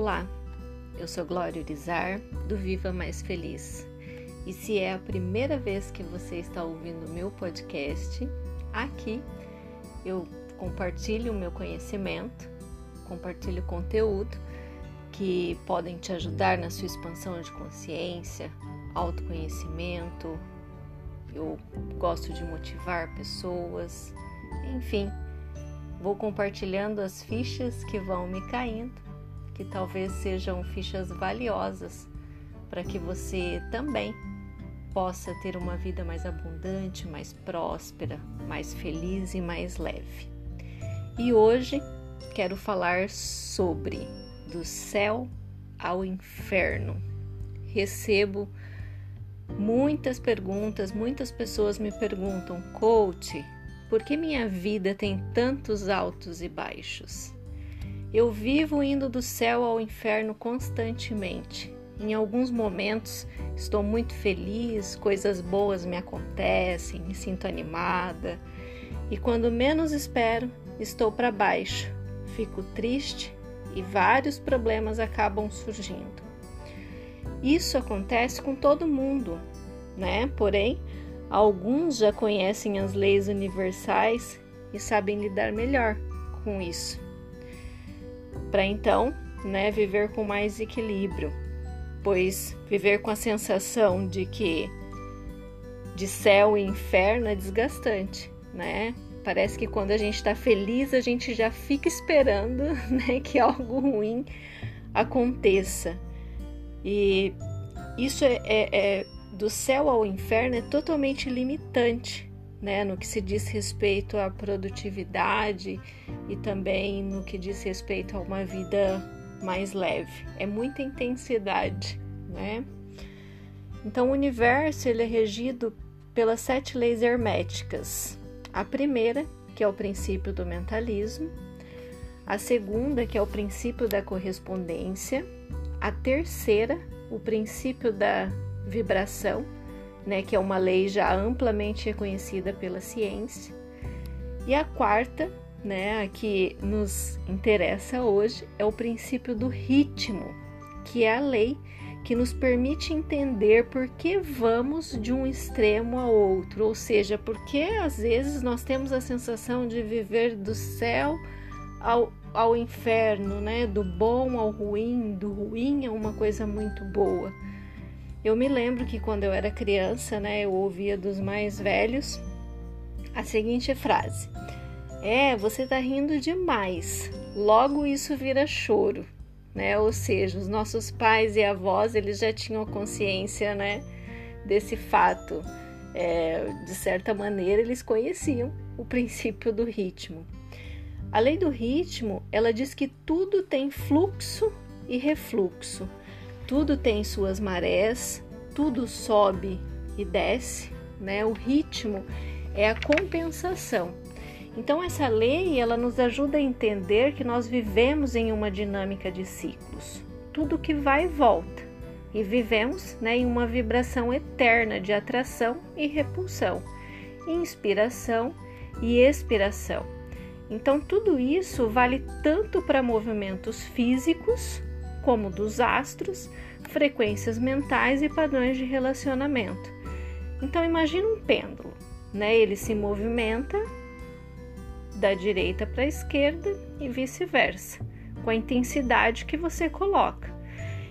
Olá, eu sou Glória Urizar, do Viva Mais Feliz. E se é a primeira vez que você está ouvindo o meu podcast, aqui eu compartilho o meu conhecimento, compartilho conteúdo que podem te ajudar na sua expansão de consciência, autoconhecimento. Eu gosto de motivar pessoas, enfim, vou compartilhando as fichas que vão me caindo, que talvez sejam fichas valiosas para que você também possa ter uma vida mais abundante, mais próspera, mais feliz e mais leve. E hoje quero falar sobre do céu ao inferno. Recebo muitas perguntas, muitas pessoas me perguntam, coach, por que minha vida tem tantos altos e baixos? Eu vivo indo do céu ao inferno constantemente. Em alguns momentos estou muito feliz, coisas boas me acontecem, me sinto animada. E quando menos espero, estou para baixo, fico triste e vários problemas acabam surgindo. Isso acontece com todo mundo, né? Porém, alguns já conhecem as leis universais e sabem lidar melhor com isso. Para então, né, viver com mais equilíbrio pois viver com a sensação de que de céu e inferno é desgastante, né? Parece que quando a gente está feliz, a gente já fica esperando né, que algo ruim aconteça. E isso é, é, é, do céu ao inferno é totalmente limitante, né? No que se diz respeito à produtividade e também no que diz respeito a uma vida mais leve. É muita intensidade, né? Então o universo ele é regido pelas sete leis herméticas. A primeira, que é o princípio do mentalismo, a segunda, que é o princípio da correspondência, a terceira, o princípio da vibração, né, que é uma lei já amplamente reconhecida pela ciência, e a quarta, né, a que nos interessa hoje é o princípio do ritmo, que é a lei que nos permite entender por que vamos de um extremo ao outro, ou seja, porque às vezes nós temos a sensação de viver do céu ao, ao inferno, né? Do bom ao ruim, do ruim a uma coisa muito boa. Eu me lembro que quando eu era criança, né, eu ouvia dos mais velhos a seguinte frase: é, você tá rindo demais. Logo isso vira choro, né? Ou seja, os nossos pais e avós, eles já tinham consciência, né, desse fato. É, de certa maneira, eles conheciam o princípio do ritmo. A lei do ritmo, ela diz que tudo tem fluxo e refluxo. Tudo tem suas marés, tudo sobe e desce, né? O ritmo é a compensação então essa lei ela nos ajuda a entender que nós vivemos em uma dinâmica de ciclos, tudo que vai e volta, e vivemos né, em uma vibração eterna de atração e repulsão, inspiração e expiração. Então tudo isso vale tanto para movimentos físicos como dos astros, frequências mentais e padrões de relacionamento. Então imagine um pêndulo, né? Ele se movimenta da direita para a esquerda e vice-versa, com a intensidade que você coloca.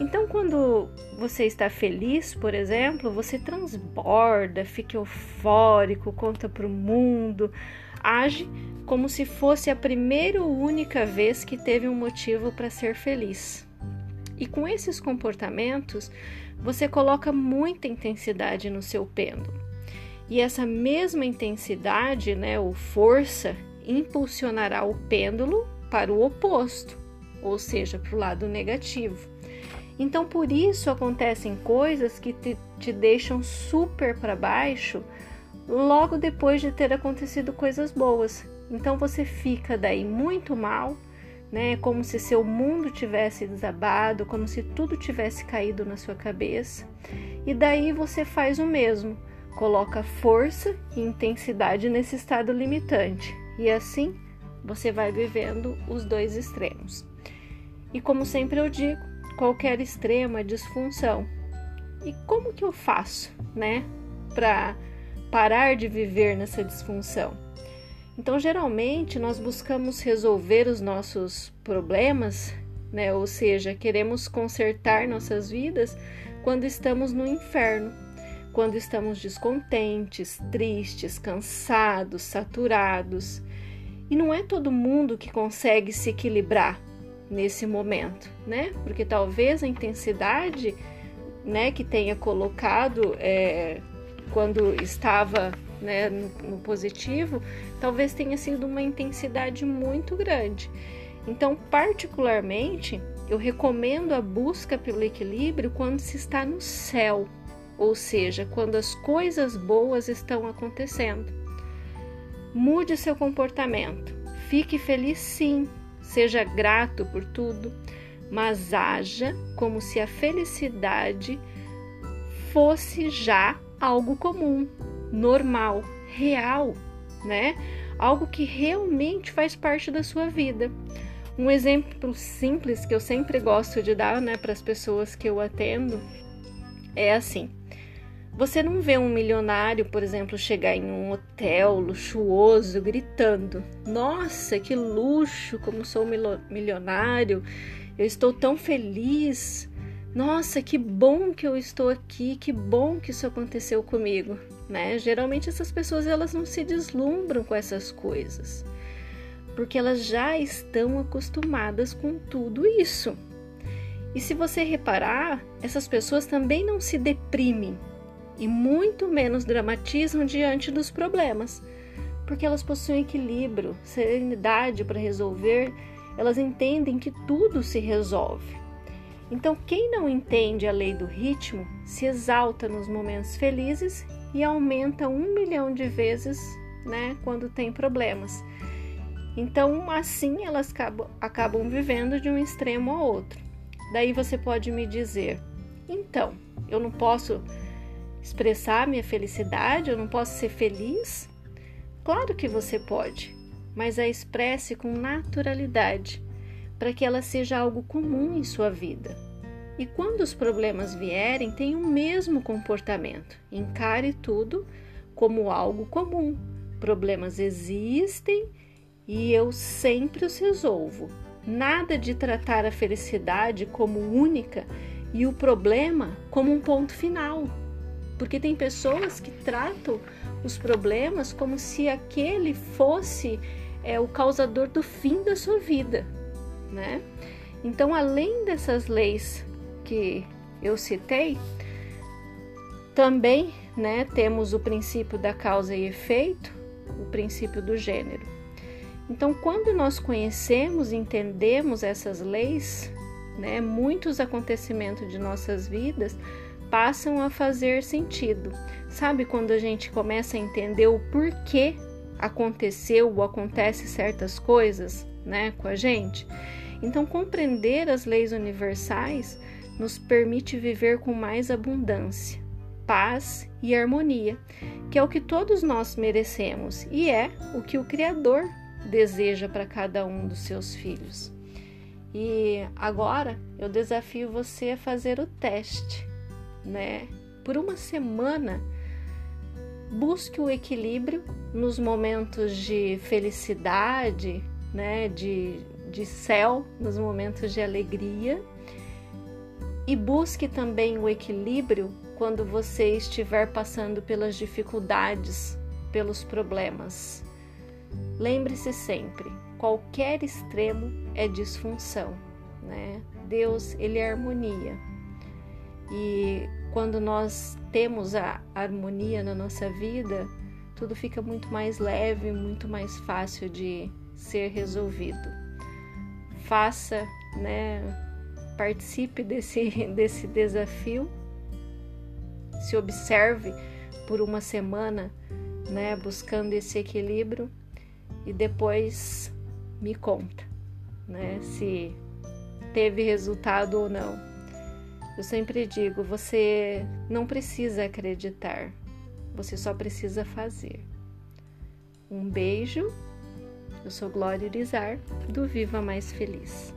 Então, quando você está feliz, por exemplo, você transborda, fica eufórico, conta para o mundo, age como se fosse a primeira e única vez que teve um motivo para ser feliz. E com esses comportamentos, você coloca muita intensidade no seu pêndulo. E essa mesma intensidade, né, ou força impulsionará o pêndulo para o oposto, ou seja, para o lado negativo. Então, por isso acontecem coisas que te, te deixam super para baixo logo depois de ter acontecido coisas boas. Então, você fica daí muito mal, né? Como se seu mundo tivesse desabado, como se tudo tivesse caído na sua cabeça. E daí você faz o mesmo, coloca força e intensidade nesse estado limitante e assim você vai vivendo os dois extremos. E como sempre eu digo, qualquer extrema disfunção. E como que eu faço, né, para parar de viver nessa disfunção? Então, geralmente nós buscamos resolver os nossos problemas, né, ou seja, queremos consertar nossas vidas quando estamos no inferno, quando estamos descontentes, tristes, cansados, saturados. E não é todo mundo que consegue se equilibrar nesse momento, né? Porque talvez a intensidade, né, que tenha colocado é, quando estava né, no, no positivo, talvez tenha sido uma intensidade muito grande. Então, particularmente, eu recomendo a busca pelo equilíbrio quando se está no céu, ou seja, quando as coisas boas estão acontecendo. Mude seu comportamento. Fique feliz sim, seja grato por tudo, mas haja como se a felicidade fosse já algo comum, normal, real, né? Algo que realmente faz parte da sua vida. Um exemplo simples que eu sempre gosto de dar, né, para as pessoas que eu atendo é assim: você não vê um milionário, por exemplo, chegar em um hotel luxuoso gritando: Nossa, que luxo! Como sou milionário! Eu estou tão feliz! Nossa, que bom que eu estou aqui! Que bom que isso aconteceu comigo! Né? Geralmente essas pessoas elas não se deslumbram com essas coisas, porque elas já estão acostumadas com tudo isso. E se você reparar, essas pessoas também não se deprimem e muito menos dramatizam diante dos problemas, porque elas possuem equilíbrio, serenidade para resolver, elas entendem que tudo se resolve. Então, quem não entende a lei do ritmo se exalta nos momentos felizes e aumenta um milhão de vezes né, quando tem problemas. Então, assim elas acabam, acabam vivendo de um extremo ao outro. Daí você pode me dizer: então, eu não posso expressar minha felicidade? Eu não posso ser feliz? Claro que você pode, mas a expresse com naturalidade, para que ela seja algo comum em sua vida. E quando os problemas vierem, tenha o mesmo comportamento. Encare tudo como algo comum. Problemas existem e eu sempre os resolvo. Nada de tratar a felicidade como única e o problema como um ponto final. Porque tem pessoas que tratam os problemas como se aquele fosse é, o causador do fim da sua vida, né? Então, além dessas leis que eu citei, também né, temos o princípio da causa e efeito, o princípio do gênero. Então, quando nós conhecemos entendemos essas leis, né, muitos acontecimentos de nossas vidas passam a fazer sentido. Sabe quando a gente começa a entender o porquê aconteceu ou acontece certas coisas, né, com a gente? Então, compreender as leis universais nos permite viver com mais abundância, paz e harmonia, que é o que todos nós merecemos e é o que o Criador deseja para cada um dos seus filhos. E agora eu desafio você a fazer o teste né? Por uma semana, busque o equilíbrio nos momentos de felicidade, né? De, de céu, nos momentos de alegria. E busque também o equilíbrio quando você estiver passando pelas dificuldades, pelos problemas. Lembre-se sempre, qualquer extremo é disfunção, né? Deus, ele é harmonia. E quando nós temos a harmonia na nossa vida, tudo fica muito mais leve, muito mais fácil de ser resolvido. Faça, né? Participe desse, desse desafio. Se observe por uma semana, né, buscando esse equilíbrio e depois me conta, né, se teve resultado ou não. Eu sempre digo: você não precisa acreditar, você só precisa fazer. Um beijo. Eu sou Glória Urizar, do Viva Mais Feliz.